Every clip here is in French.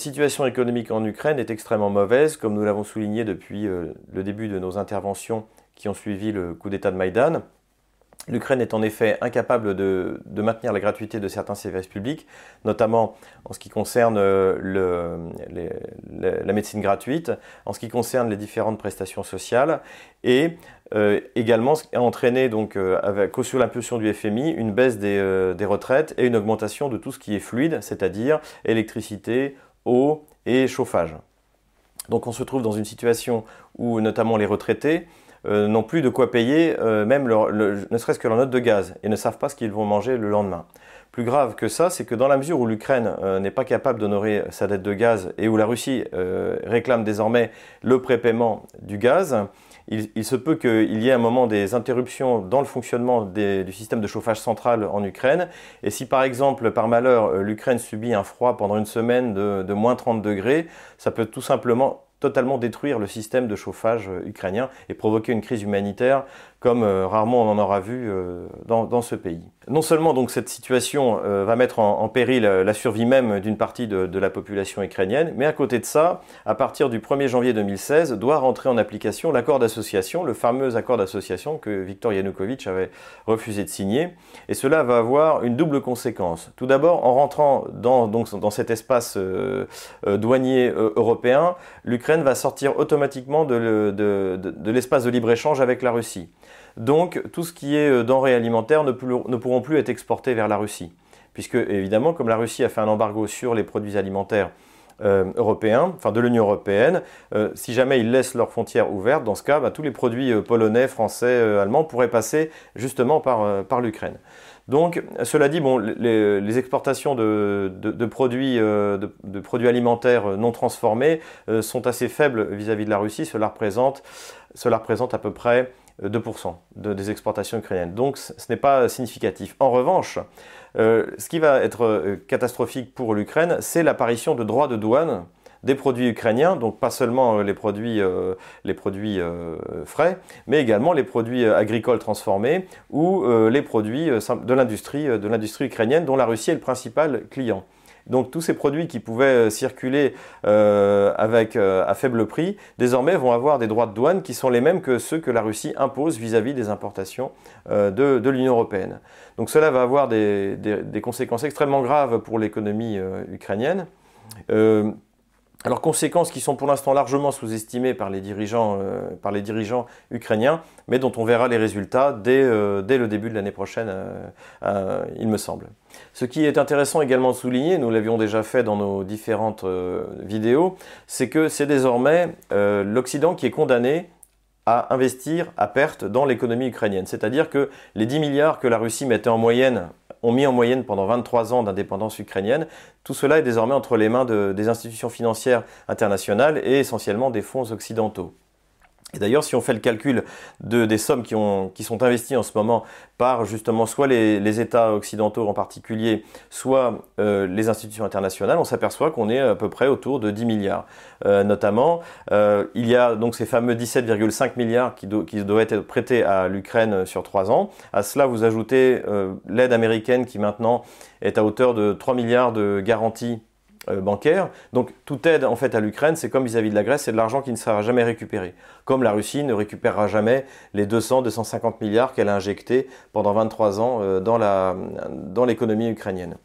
Situation économique en Ukraine est extrêmement mauvaise, comme nous l'avons souligné depuis le début de nos interventions qui ont suivi le coup d'État de Maïdan. L'Ukraine est en effet incapable de, maintenir la gratuité de certains services publics, notamment en ce qui concerne euh, la médecine gratuite, en ce qui concerne les différentes prestations sociales, et euh, également a entraîné, donc, euh, avec, sur l'impulsion du FMI, une baisse des retraites et une augmentation de tout ce qui est fluide, c'est-à-dire électricité, eau et chauffage. Donc on se trouve dans une situation où notamment les retraités euh, n'ont plus de quoi payer euh, même ne serait-ce que leur note de gaz et ne savent pas ce qu'ils vont manger le lendemain. Plus grave que ça, c'est que dans la mesure où l'Ukraine euh, n'est pas capable d'honorer sa dette de gaz et où la Russie réclame désormais le prépaiement du gaz, il, se peut qu'il y ait un moment des interruptions dans le fonctionnement du système de chauffage central en Ukraine. Et si par exemple, par malheur, l'Ukraine subit un froid pendant une semaine de moins 30 degrés, ça peut tout simplement totalement détruire le système de chauffage euh, ukrainien et provoquer une crise humanitaire comme euh, rarement on en aura vu euh, dans, ce pays. Non seulement donc cette situation va mettre en, péril la survie même d'une partie de, la population ukrainienne, mais à côté de ça, à partir du 1er janvier 2016, doit rentrer en application l'accord d'association, le fameux accord d'association que Viktor Yanukovych avait refusé de signer. Et cela va avoir une double conséquence. Tout d'abord, en rentrant dans, donc, dans cet espace douanier européen, l'Ukraine va sortir automatiquement de l'espace de libre-échange avec la Russie. Donc tout ce qui est euh, denrées alimentaires ne, pourront plus être exportés vers la Russie. Puisque évidemment, comme la Russie a fait un embargo sur les produits alimentaires euh, européens, enfin de l'Union européenne, euh, si jamais ils laissent leurs frontières ouvertes, dans ce cas, bah, tous les produits polonais, français, allemands pourraient passer justement par, l'Ukraine. Donc, cela dit, les, exportations de, produits, de, produits, alimentaires non transformés sont assez faibles vis-à-vis de la Russie. Cela représente, à peu près 2% de, des exportations ukrainiennes. Donc ce n'est pas significatif. En revanche, euh, ce qui va être euh, catastrophique pour l'Ukraine, c'est l'apparition de droits de douane des produits ukrainiens, donc pas seulement euh, les produits, les produits frais, mais également les produits agricoles transformés ou les produits de l'industrie, de l'industrie ukrainienne dont la Russie est le principal client. Donc tous ces produits qui pouvaient euh, circuler euh, avec, euh, à faible prix, désormais vont avoir des droits de douane qui sont les mêmes que ceux que la Russie impose vis-à-vis des importations de, l'Union européenne. Donc cela va avoir des, conséquences extrêmement graves pour l'économie ukrainienne. Alors conséquences qui sont pour l'instant largement sous-estimées par, les dirigeants, euh, par les dirigeants ukrainiens, mais dont on verra les résultats dès, euh, le début de l'année prochaine, euh, il me semble. Ce qui est intéressant également de souligner, nous l'avions déjà fait dans nos différentes vidéos, c'est que c'est désormais l'Occident qui est condamné à investir à perte dans l'économie ukrainienne. C'est-à-dire que les 10 milliards que la Russie mettait en moyenne ont mis en moyenne pendant 23 ans d'indépendance ukrainienne. Tout cela est désormais entre les mains des institutions financières internationales et essentiellement des fonds occidentaux. Et d'ailleurs, si on fait le calcul de, des sommes qui, sont investies en ce moment par justement soit les, États occidentaux en particulier, soit euh, les institutions internationales, on s'aperçoit qu'on est à peu près autour de 10 milliards. Euh, notamment, euh, il y a donc ces fameux 17,5 milliards qui, qui, doivent être prêtés à l'Ukraine sur 3 ans. À cela, vous ajoutez l'aide américaine qui maintenant est à hauteur de 3 milliards de garanties euh, bancaire. Donc toute aide en fait à l'Ukraine, c'est comme vis-à-vis de la Grèce, c'est de l'argent qui ne sera jamais récupéré. Comme la Russie ne récupérera jamais les 200-250 milliards qu'elle a injectés pendant 23 ans euh, dans l'économie ukrainienne.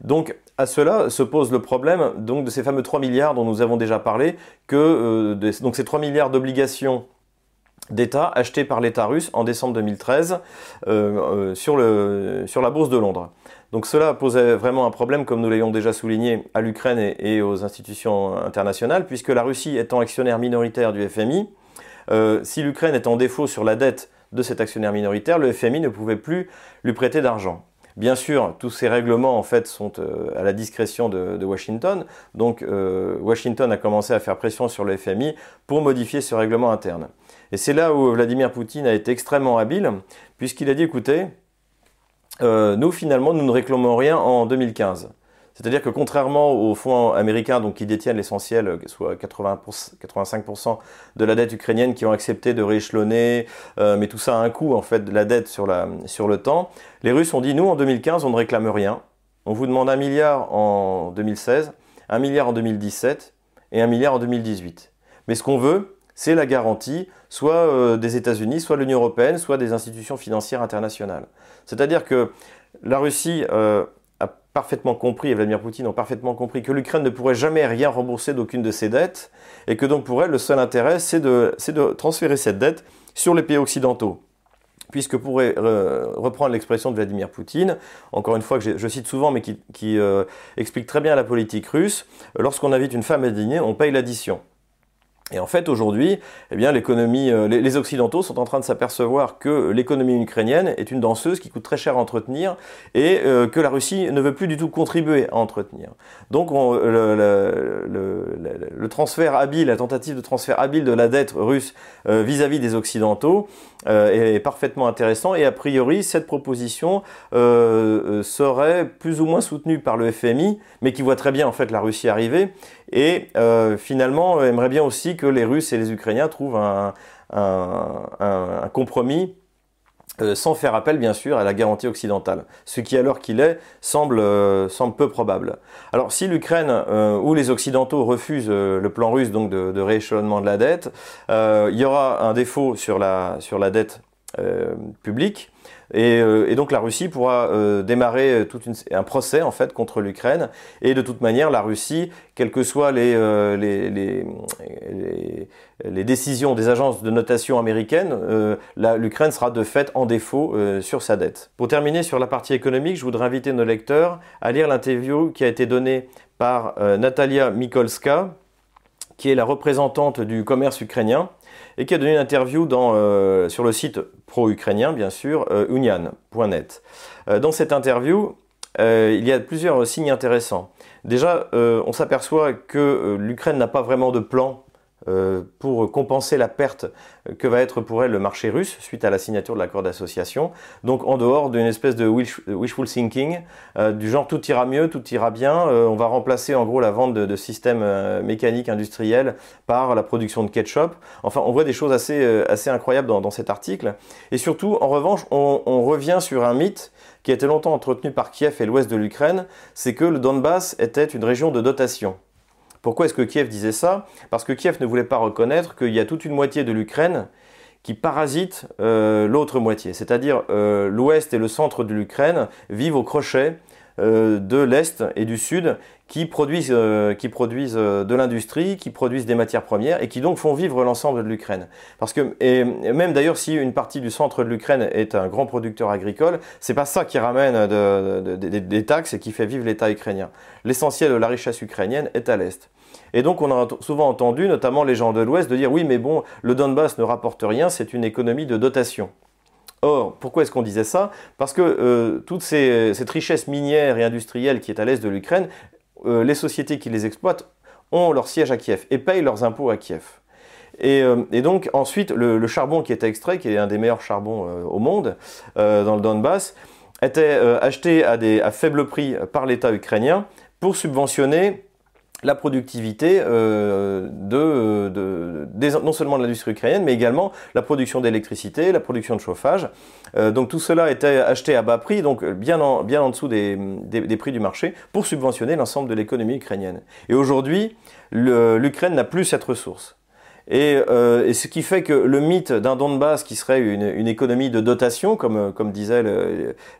Donc à cela se pose le problème donc de ces fameux 3 milliards dont nous avons déjà parlé, que euh, donc ces 3 milliards d'obligations d'État achetés par l'État russe en décembre 2013 sur, le, sur la bourse de Londres. Donc cela posait vraiment un problème, comme nous l'ayons déjà souligné, à l'Ukraine et, aux institutions internationales, puisque la Russie étant actionnaire minoritaire du FMI, euh, si l'Ukraine est en défaut sur la dette de cet actionnaire minoritaire, le FMI ne pouvait plus lui prêter d'argent. Bien sûr, tous ces règlements en fait sont euh, à la discrétion de, Washington. Donc euh, Washington a commencé à faire pression sur le FMI pour modifier ce règlement interne. Et c'est là où Vladimir Poutine a été extrêmement habile, puisqu'il a dit écoutez, euh, nous finalement nous ne réclamons rien en 2015. C'est-à-dire que contrairement aux fonds américains donc, qui détiennent l'essentiel, soit 80 85% de la dette ukrainienne, qui ont accepté de rééchelonner, euh, mais tout ça a un coût en fait de la dette sur, sur le temps, les Russes ont dit nous en 2015 on ne réclame rien, on vous demande un milliard en 2016, 1 milliard en 2017 et 1 milliard en 2018. Mais ce qu'on veut, c'est la garantie soit des États-Unis, soit de l'Union européenne, soit des institutions financières internationales. C'est-à-dire que la Russie parfaitement compris, et Vladimir Poutine ont parfaitement compris que l'Ukraine ne pourrait jamais rien rembourser d'aucune de ses dettes, et que donc pour elle, le seul intérêt, c'est de, de, transférer cette dette sur les pays occidentaux. Puisque pour reprendre l'expression de Vladimir Poutine, encore une fois que je, cite souvent, mais qui, euh, explique très bien la politique russe, lorsqu'on invite une femme à dîner, on paye l'addition. Et en fait, aujourd'hui, eh bien, l'économie, euh, les, Occidentaux sont en train de s'apercevoir que l'économie ukrainienne est une danseuse qui coûte très cher à entretenir et euh, que la Russie ne veut plus du tout contribuer à entretenir. Donc, le, transfert habile, la tentative de transfert habile de la dette russe euh, vis-à-vis des Occidentaux est, parfaitement intéressant. Et a priori, cette proposition serait plus ou moins soutenue par le FMI, mais qui voit très bien en fait la Russie arriver et finalement aimerait bien aussi que les Russes et les Ukrainiens trouvent un, compromis euh, sans faire appel bien sûr à la garantie occidentale, ce qui l'heure qu'il est semble, euh, peu probable. Alors si l'Ukraine ou les Occidentaux refusent le plan russe donc de, rééchelonnement de la dette, il y aura un défaut sur la dette publique euh, et, donc la Russie pourra euh, démarrer euh, tout un procès en fait contre l'Ukraine. Et de toute manière, la Russie, quelles que soient les, les, décisions des agences de notation américaines, l'Ukraine sera de fait en défaut sur sa dette. Pour terminer sur la partie économique, je voudrais inviter nos lecteurs à lire l'interview qui a été donnée par Natalia Mikolska, qui est la représentante du commerce ukrainien et qui a donné une interview euh, sur le site pro-ukrainien, bien sûr, euh, unian.net. Euh, dans cette interview, il y a plusieurs signes intéressants. Déjà, on s'aperçoit que l'Ukraine n'a pas vraiment de plan pour compenser la perte que va être pour elle le marché russe suite à la signature de l'accord d'association. Donc en dehors d'une espèce de wishful thinking, euh, du genre tout ira mieux, tout ira bien, euh, on va remplacer en gros la vente de, systèmes mécaniques industriels par la production de ketchup. Enfin, on voit des choses assez, assez incroyables dans, cet article. Et surtout, en revanche, on, on revient sur un mythe qui a été longtemps entretenu par Kiev et l'ouest de l'Ukraine, c'est que le Donbass était une région de dotation. Pourquoi est-ce que Kiev disait ça? Parce que Kiev ne voulait pas reconnaître qu'il y a toute une moitié de l'Ukraine qui parasite euh, l'autre moitié. C'est-à-dire euh, l'ouest et le centre de l'Ukraine vivent au crochet euh, de l'Est et du Sud qui produisent, qui produisent de l'industrie, qui produisent des matières premières et qui donc font vivre l'ensemble de l'Ukraine. Parce que, et même d'ailleurs, si une partie du centre de l'Ukraine est un grand producteur agricole, c'est pas ça qui ramène des taxes et qui fait vivre l'État ukrainien. L'essentiel de la richesse ukrainienne est à l'Est. Et donc on a souvent entendu, notamment les gens de l'Ouest, de dire oui mais bon, le Donbass ne rapporte rien, c'est une économie de dotation. Or, pourquoi est-ce qu'on disait ça? Parce que euh, toute cette richesse minière et industrielle qui est à l'est de l'Ukraine, euh, les sociétés qui les exploitent ont leur siège à Kiev et payent leurs impôts à Kiev. Et, euh, donc ensuite, le, charbon qui était extrait, qui est un des meilleurs charbons au monde dans le Donbass, était acheté à, à faible prix par l'État ukrainien pour subventionner la productivité euh, de, non seulement de l'industrie ukrainienne, mais également la production d'électricité, la production de chauffage. Euh, donc tout cela était acheté à bas prix, donc bien en, bien en dessous des, des prix du marché, pour subventionner l'ensemble de l'économie ukrainienne. Et aujourd'hui, l'Ukraine n'a plus cette ressource. Euh, et, ce qui fait que le mythe d'un Donbass qui serait une, économie de dotation, comme, comme disaient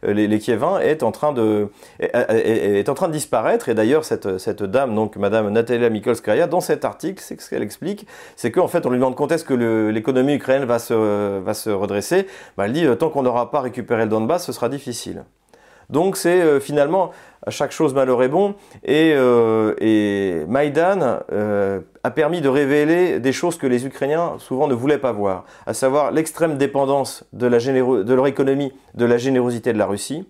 les, les est en train de, est, en train de disparaître. Et d'ailleurs, cette, dame, donc Madame Natalia Mikolskaya, dans cet article, c'est ce qu'elle explique, c'est qu'en fait, on lui demande quand est-ce que l'économie ukrainienne va se, va se redresser. Bah, elle dit, tant qu'on n'aura pas récupéré le Donbass, ce sera difficile. Donc c'est euh, finalement chaque chose malheur est bon. Et, euh, et Maïdan euh, a permis de révéler des choses que les Ukrainiens souvent ne voulaient pas voir, à savoir l'extrême dépendance de, de leur économie de la générosité de la Russie,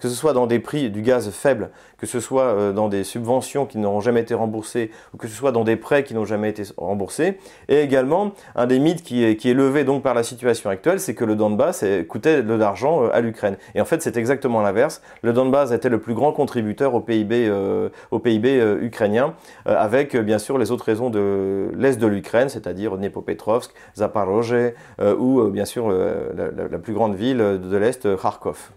que ce soit dans des prix du gaz faibles, que ce soit euh, dans des subventions qui n'auront jamais été remboursées, ou que ce soit dans des prêts qui n'ont jamais été remboursés. Et également, un des mythes qui est, levé donc par la situation actuelle, c'est que le Donbass coûtait de l'argent euh, à l'Ukraine. Et en fait, c'est exactement l'inverse. Le Donbass était le plus grand contributeur au PIB, euh, ukrainien, avec bien sûr les autres raisons de l'est de l'Ukraine, c'est-à-dire Dnepropetrovsk, Zaporozhye, ou bien sûr la, plus grande ville de l'est, Kharkov.